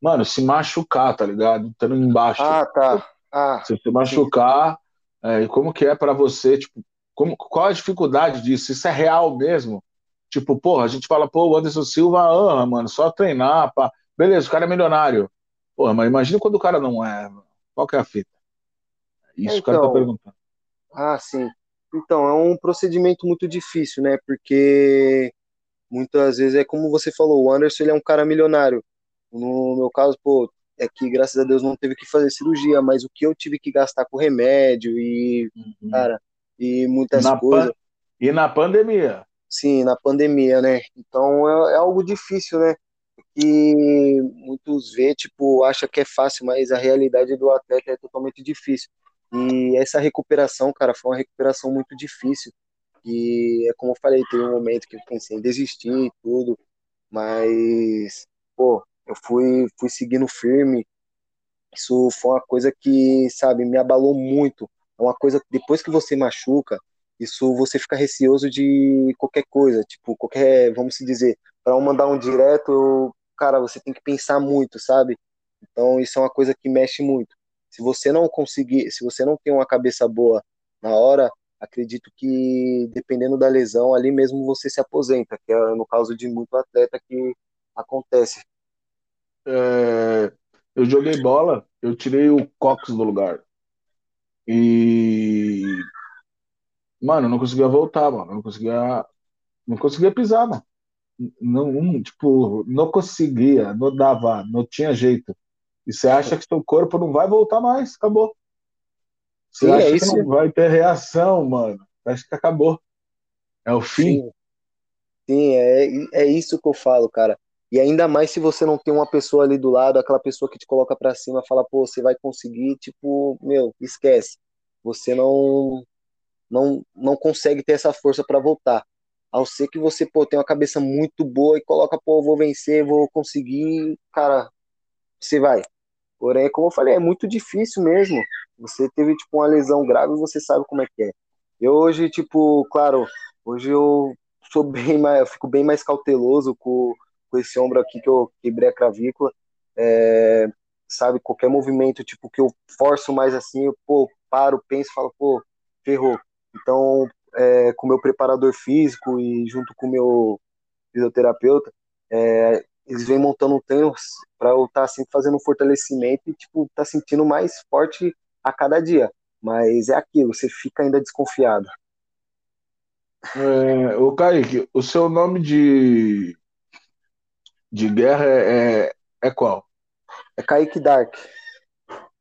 Mano, se machucar, tá ligado? Estando embaixo. Ah, tá. Ah, você se machucar. É, e como que é para você, tipo, como, qual a dificuldade disso? Isso é real mesmo? Tipo, porra, a gente fala, pô, o Anderson Silva, ah, mano, só treinar, pá. Beleza, o cara é milionário. Porra, mas imagina quando o cara não é. Qual que é a fita? Isso então, o cara tá então, perguntando. Ah, sim. Então, é um procedimento muito difícil, né? Porque muitas vezes é como você falou, o Anderson ele é um cara milionário. No meu caso, pô, é que graças a Deus não teve que fazer cirurgia, mas o que eu tive que gastar com remédio e, uhum. cara, e muitas na coisas. E na pandemia. Sim, na pandemia, né? Então é, é algo difícil, né? Que muitos vê, tipo, acha que é fácil, mas a realidade do atleta é totalmente difícil. E essa recuperação, cara, foi uma recuperação muito difícil. E é como eu falei, teve um momento que eu pensei em desistir e tudo, mas, pô, eu fui, fui seguindo firme. Isso foi uma coisa que, sabe, me abalou muito é uma coisa, depois que você machuca, isso você fica receoso de qualquer coisa, tipo, qualquer, vamos se dizer, para mandar um direto, cara, você tem que pensar muito, sabe? Então isso é uma coisa que mexe muito. Se você não conseguir, se você não tem uma cabeça boa na hora, acredito que dependendo da lesão, ali mesmo você se aposenta, que é no caso de muito atleta que acontece. É, eu joguei bola, eu tirei o cox do lugar. E. Mano, não conseguia voltar, mano. Não conseguia. Não conseguia pisar, mano. Não, tipo, não conseguia, não dava, não tinha jeito. E você acha que seu corpo não vai voltar mais, acabou. Você Sim, acha é que não vai ter reação, mano. Acho que acabou. É o fim. Sim, Sim é, é isso que eu falo, cara. E ainda mais se você não tem uma pessoa ali do lado, aquela pessoa que te coloca para cima, fala, pô, você vai conseguir, tipo, meu, esquece. Você não não não consegue ter essa força para voltar. Ao ser que você, pô, tem uma cabeça muito boa e coloca, pô, vou vencer, vou conseguir, cara, você vai. Porém, como eu falei, é muito difícil mesmo. Você teve, tipo, uma lesão grave você sabe como é que é. Eu hoje, tipo, claro, hoje eu sou bem mais, eu fico bem mais cauteloso com com esse ombro aqui que eu quebrei a clavícula. É, sabe, qualquer movimento tipo que eu forço mais assim, eu pô, paro, penso, falo, pô, ferrou. Então, é, com o meu preparador físico e junto com o meu fisioterapeuta, é, eles vêm montando um treino para eu estar tá sempre fazendo um fortalecimento e, tipo, tá sentindo mais forte a cada dia. Mas é aquilo, você fica ainda desconfiado. É, o Kaique, o seu nome de, de guerra é, é, é qual? É Kaique Dark.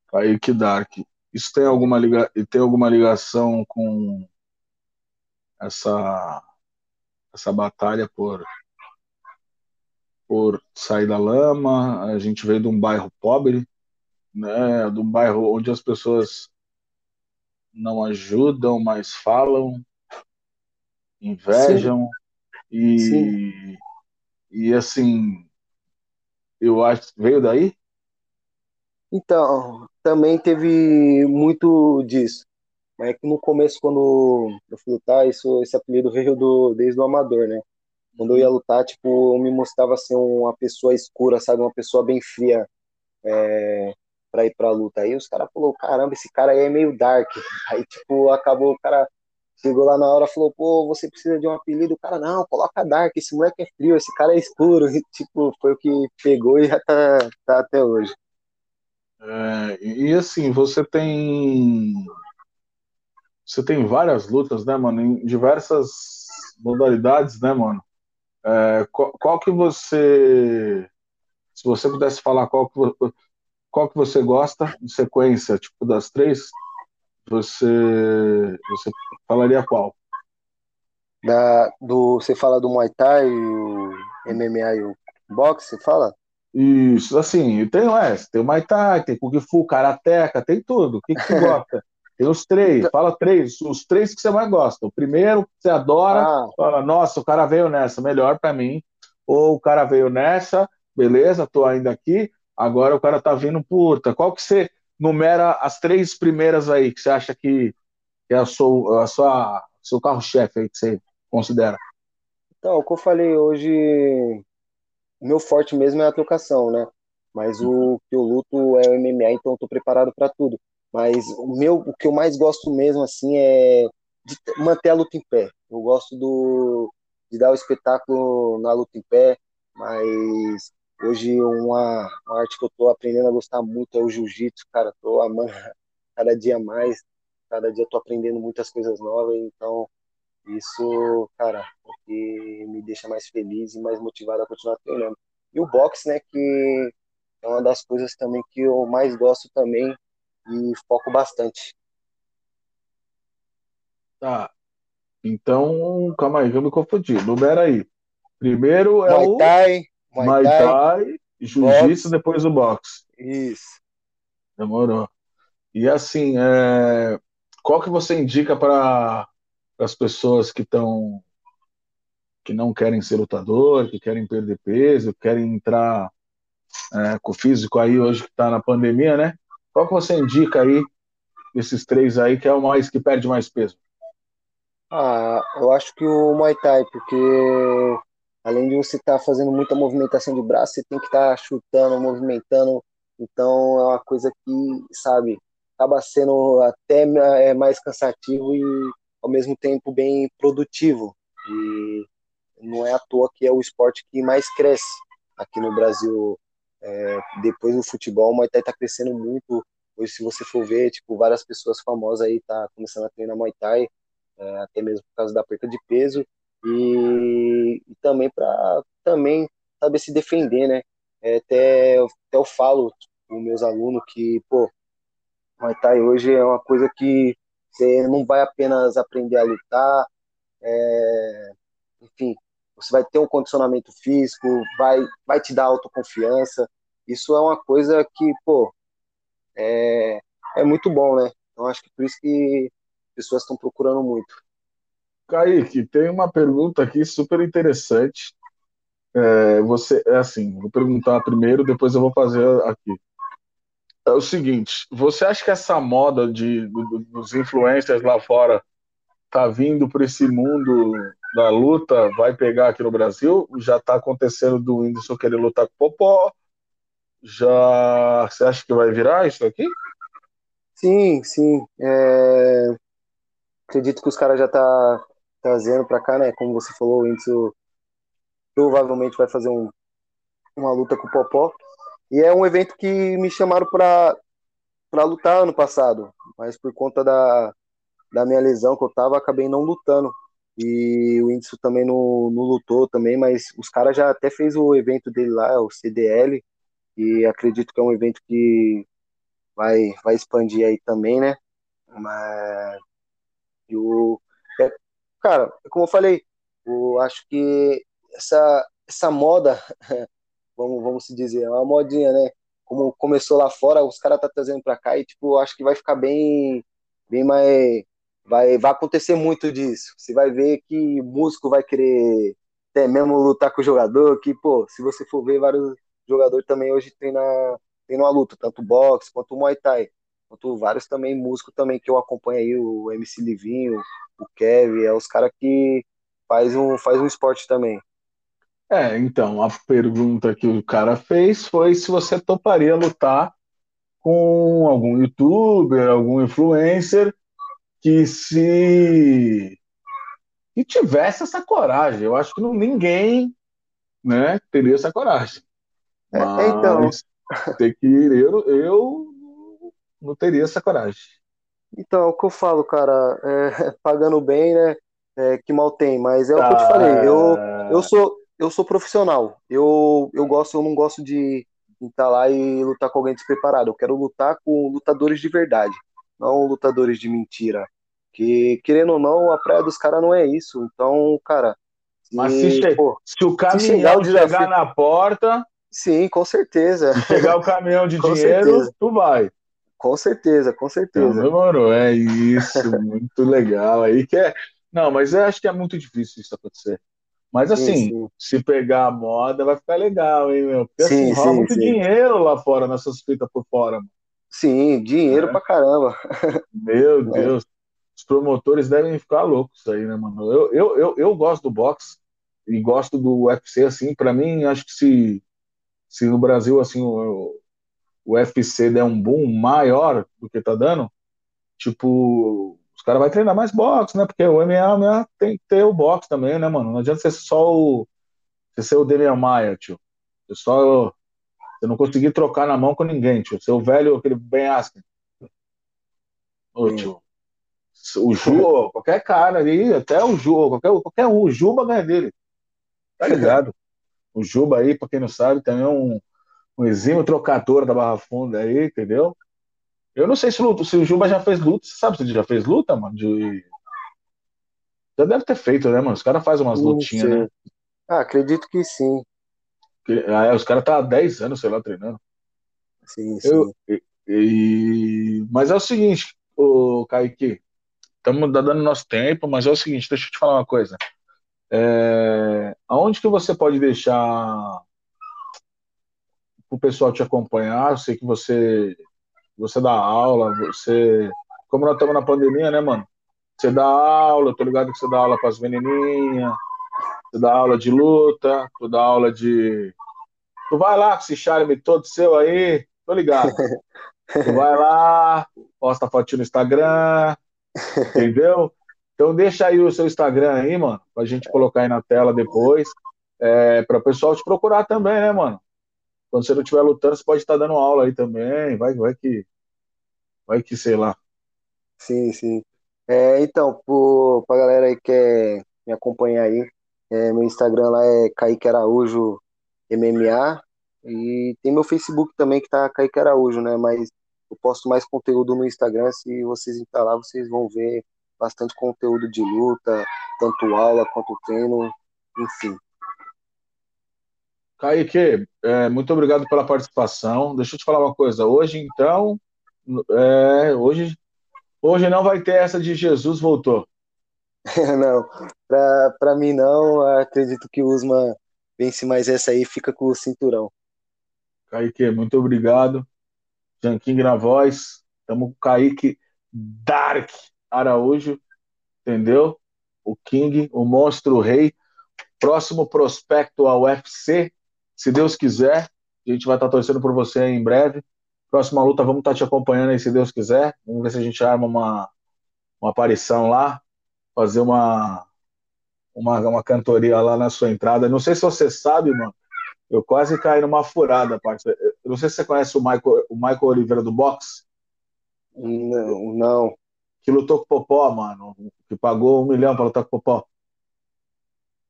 Kaique Dark. Isso tem alguma, liga, tem alguma ligação com essa, essa batalha por, por sair da lama? A gente veio de um bairro pobre, né? de um bairro onde as pessoas não ajudam, mas falam, invejam Sim. e Sim. E assim eu acho veio daí? Então também teve muito disso. Mas é que no começo quando eu fui lutar isso esse apelido veio do desde o amador né? Quando eu ia lutar tipo eu me mostrava ser assim, uma pessoa escura sabe? Uma pessoa bem fria é, para ir pra luta. Aí os caras falou caramba esse cara aí é meio dark. Aí tipo acabou o cara Chegou lá na hora falou, pô, você precisa de um apelido. O cara, não, coloca Dark, esse moleque é frio, esse cara é escuro. E, tipo, foi o que pegou e já tá, tá até hoje. É, e assim, você tem. Você tem várias lutas, né, mano? Em diversas modalidades, né, mano? É, qual, qual, que você. Se você pudesse falar qual que, qual que você gosta em sequência, tipo, das três, você, você falaria qual? Da, do, você fala do Muay Thai, o MMA e o boxe, você fala? Isso, assim, tem, é, tem o Muay Thai, tem Kung Fu, Karateka, tem tudo. O que, que você gosta? Tem os três, então- fala três, os três que você mais gosta. O primeiro que você adora, ah. fala, nossa, o cara veio nessa, melhor para mim. Ou o cara veio nessa, beleza, tô ainda aqui, agora o cara tá vindo, puta, qual que você numera as três primeiras aí que você acha que, é a sua, a sua seu carro-chefe aí que você considera. Então, o que eu falei hoje, o meu forte mesmo é a trocação, né? Mas o que eu luto é o MMA, então eu tô preparado para tudo. Mas o meu, o que eu mais gosto mesmo assim é de manter a luta em pé. Eu gosto do de dar o espetáculo na luta em pé, mas Hoje, uma, uma arte que eu tô aprendendo a gostar muito é o jiu-jitsu, cara. Tô amando cada dia mais. Cada dia tô aprendendo muitas coisas novas. Então, isso, cara, é o que me deixa mais feliz e mais motivado a continuar treinando. E o boxe, né, que é uma das coisas também que eu mais gosto também e foco bastante. Tá. Então, calma aí, eu me confundi. Número aí. Primeiro é Muay o. Thai, Muay Thai, Jiu-Jitsu, depois o boxe. Isso. Demorou. E assim, é... qual que você indica para as pessoas que estão que não querem ser lutador, que querem perder peso, que querem entrar é, com o físico aí hoje que está na pandemia, né? Qual que você indica aí desses três aí que é o mais que perde mais peso? Ah, eu acho que o Muay Thai, porque além de você estar tá fazendo muita movimentação de braço, você tem que estar tá chutando, movimentando. Então é uma coisa que, sabe, acaba sendo até é, mais cansativo e ao mesmo tempo bem produtivo. E não é à toa que é o esporte que mais cresce aqui no Brasil. É, depois do futebol, o Muay Thai está crescendo muito. Hoje, se você for ver, tipo, várias pessoas famosas aí tá começando a treinar Muay Thai, é, até mesmo por causa da perda de peso e, e também para também saber se defender, né? É, até, até eu falo os meus alunos que, pô, Muay Thai hoje é uma coisa que você não vai apenas aprender a lutar, é, enfim, você vai ter um condicionamento físico, vai, vai te dar autoconfiança. Isso é uma coisa que, pô, é, é muito bom, né? Então acho que por isso que pessoas estão procurando muito. Kaique, tem uma pergunta aqui super interessante. É, você, é assim, vou perguntar primeiro, depois eu vou fazer aqui. É o seguinte, você acha que essa moda de, dos influencers lá fora tá vindo para esse mundo da luta, vai pegar aqui no Brasil? Já está acontecendo do Whindersson querer lutar com o Popó? Já você acha que vai virar isso aqui? Sim, sim. É... Acredito que os caras já tá trazendo para cá, né? Como você falou, o Whindersson provavelmente vai fazer um uma luta com o Popó. E é um evento que me chamaram para lutar ano passado, mas por conta da, da minha lesão que eu tava, acabei não lutando. E o Índice também não, não lutou também, mas os caras já até fez o evento dele lá, o CDL, e acredito que é um evento que vai, vai expandir aí também, né? Mas o cara, como eu falei, eu acho que essa, essa moda, vamos, vamos se dizer, é uma modinha, né? Como começou lá fora, os caras tá trazendo para cá e tipo, acho que vai ficar bem bem mais vai, vai acontecer muito disso. Você vai ver que músico vai querer até mesmo lutar com o jogador, que, pô, se você for ver, vários jogadores também hoje tem na, tem uma luta, tanto boxe quanto Muay Thai. Quanto vários também músicos também que eu acompanho aí, o MC Livinho, o Kevin, é os caras que faz um, faz um esporte também. É, então, a pergunta que o cara fez foi se você toparia lutar com algum youtuber, algum influencer que se que tivesse essa coragem. Eu acho que não, ninguém né, teria essa coragem. É, então. Mas então... tem que eu, eu não teria essa coragem. Então, é o que eu falo, cara, é, pagando bem, né? É, que mal tem, mas é o que eu te falei. Eu, ah. eu sou eu sou profissional. Eu, eu gosto, eu não gosto de estar lá e lutar com alguém despreparado. Eu quero lutar com lutadores de verdade, não lutadores de mentira. Que, querendo ou não, a praia dos caras não é isso. Então, cara. Mas se, se, pô, se o caminhão se chegar, desafio... chegar, na porta. Sim, com certeza. Se chegar o caminhão de dinheiro, certeza. tu vai. Com certeza, com certeza. Então, demorou, é isso, muito legal. Aí que é. Não, mas eu acho que é muito difícil isso acontecer. Mas assim, sim, sim. se pegar a moda, vai ficar legal, hein, meu? Porque sim, assim, rola muito dinheiro lá fora nessas fitas por fora. Mano. Sim, dinheiro é. pra caramba. Meu é. Deus. É os promotores devem ficar loucos aí, né, mano? Eu, eu, eu, eu gosto do boxe e gosto do UFC, assim, para mim, acho que se, se no Brasil, assim, o, o UFC der um boom maior do que tá dando, tipo, os caras vão treinar mais boxe, né? Porque o MMA tem que ter o boxe também, né, mano? Não adianta ser só o. Você ser o Demian Maia, tio. Você só. Você não conseguir trocar na mão com ninguém, tio. Seu velho, aquele Ben Askren. Ô, tio o Ju, qualquer cara ali, até o Ju, qualquer, qualquer um, o Juba ganha dele. Tá ligado? o Juba aí, pra quem não sabe, também é um, um exímio trocador da Barra Funda aí, entendeu? Eu não sei se, luta, se o Juba já fez luta. Você sabe se ele já fez luta, mano? De... Já deve ter feito, né, mano? Os caras fazem umas lutinhas, né? Ah, acredito que sim. Ah, os caras tá há 10 anos, sei lá, treinando. Sim, sim. Eu, e, e... Mas é o seguinte, o Kaique, estamos dando nosso tempo, mas é o seguinte, deixa eu te falar uma coisa. É, aonde que você pode deixar o pessoal te acompanhar? Eu sei que você você dá aula, você como nós estamos na pandemia, né, mano? Você dá aula, eu tô ligado que você dá aula para as menininhas, você dá aula de luta, tu dá aula de tu vai lá com esse charme todo seu aí, tô ligado. tu vai lá, posta fotinho no Instagram, Entendeu? Então deixa aí o seu Instagram aí, mano, pra gente colocar aí na tela depois. É, para o pessoal te procurar também, né, mano? Quando você não estiver lutando, você pode estar dando aula aí também. Vai, vai que. Vai que, sei lá. Sim, sim. É, então, pro, pra galera aí que quer me acompanhar aí, é, meu Instagram lá é Kaique Araújo MMA. E tem meu Facebook também que tá Kaique Araújo, né? Mas eu posto mais conteúdo no Instagram. Se vocês entrar lá, vocês vão ver bastante conteúdo de luta, tanto aula quanto treino, enfim. Kaique, é, muito obrigado pela participação. Deixa eu te falar uma coisa. Hoje, então, é, hoje, hoje não vai ter essa de Jesus voltou. não, para mim não. Acredito que o Usman vence mais essa aí fica com o cinturão. Kaique, muito obrigado. Jean King na voz. Estamos com o Kaique Dark Araújo, entendeu? O King, o monstro o rei. Próximo prospecto ao UFC, se Deus quiser. A gente vai estar torcendo por você em breve. Próxima luta, vamos estar te acompanhando aí, se Deus quiser. Vamos ver se a gente arma uma, uma aparição lá, fazer uma, uma, uma cantoria lá na sua entrada. Não sei se você sabe, mano, Eu quase caí numa furada, parceiro. Eu não sei se você conhece o Michael, o Michael Oliveira do boxe. Não, não. Que lutou com o Popó, mano. Que pagou um milhão pra lutar com o Popó.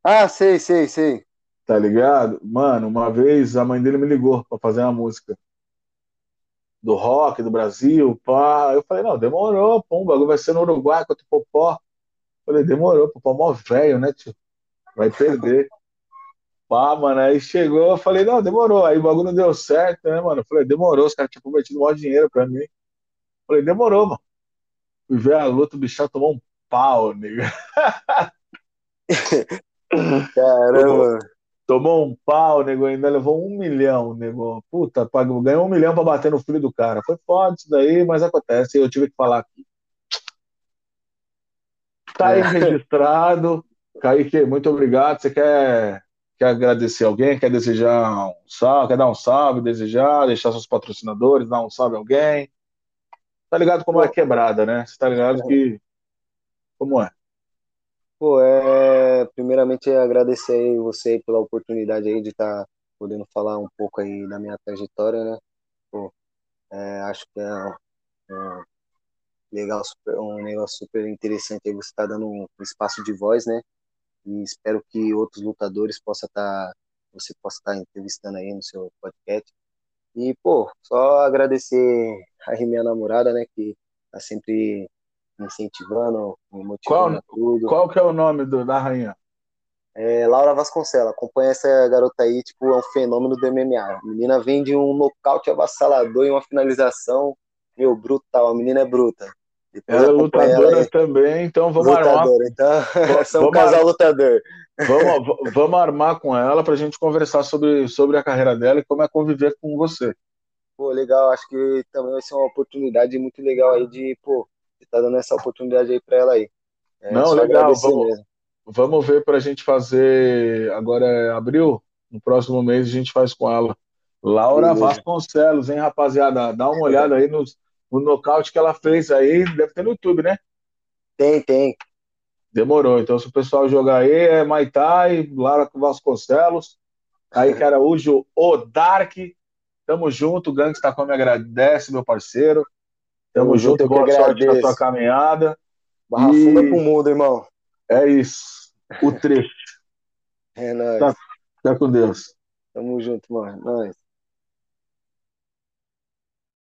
Ah, sei, sei, sei. Tá ligado? Mano, uma vez a mãe dele me ligou pra fazer uma música do rock do Brasil, pá. Eu falei, não, demorou, pô, o bagulho vai ser no Uruguai contra o Popó. Falei, demorou, Popó mó velho, né, tio? Vai perder. pá, mano, aí chegou, eu falei, não, demorou. Aí o bagulho não deu certo, né, mano? Eu falei, demorou, os caras tinham prometido maior dinheiro pra mim. falei, demorou, mano. Fui ver a luta, o bichão tomou um pau, nega. Caramba. Tomou um pau, nego, ainda levou um milhão, nego. Puta, pagou, ganhou um milhão pra bater no filho do cara. Foi foda isso daí, mas acontece, eu tive que falar aqui. Tá aí É. registrado. Kaique, muito obrigado. Você quer, quer agradecer alguém? Quer desejar um salve? Quer dar um salve, desejar, deixar seus patrocinadores, dar um salve a alguém? Tá ligado como é quebrada, né? Você tá ligado que. Como é? Pô, é, primeiramente agradecer aí você aí pela oportunidade aí de estar podendo falar um pouco aí da minha trajetória, né? Pô, é, acho que é legal, super- um negócio super interessante aí você tá dando um espaço de voz, né? E espero que outros lutadores possa estar, você possa estar entrevistando aí no seu podcast. E, pô, só agradecer aí minha namorada, né, que tá sempre me incentivando, me motivando a tudo. Qual que é o nome do, da rainha? É, Laura Vasconcelos, acompanha essa garota aí, tipo, é um fenômeno do MMA. A menina vem de um nocaute avassalador e uma finalização, meu, brutal. A menina é bruta. Depois Ela é ela lutadora aí. também, então vamos armar, Lutadora. Então, são um vamos casal armar. lutador. vamos, vamos armar com ela pra gente conversar sobre, sobre a carreira dela e como é conviver com você. Pô, legal, acho que também vai ser uma oportunidade muito legal aí de, pô, você tá dando essa oportunidade aí pra ela aí. É, Não, legal, vamos- mesmo. Vamos ver pra gente fazer. Agora é abril, no próximo mês a gente faz com ela. Laura Beleza. Vasconcelos, hein, rapaziada? Dá uma olhada aí nos, no nocaute que ela fez aí, deve ter no YouTube, né? Tem, tem. Demorou. Então, se o pessoal jogar aí, é Maitai, Lara Vasconcelos, Kaique Araújo, o Dark. Tamo junto, Gangsta Come agradece, meu parceiro. Tamo, junto, junto, que boa sorte na tua caminhada. Barra E- funda pro mundo, irmão. É isso. O trecho. É nóis. Tá. Fica com Deus. Tamo junto, mano. Nóis.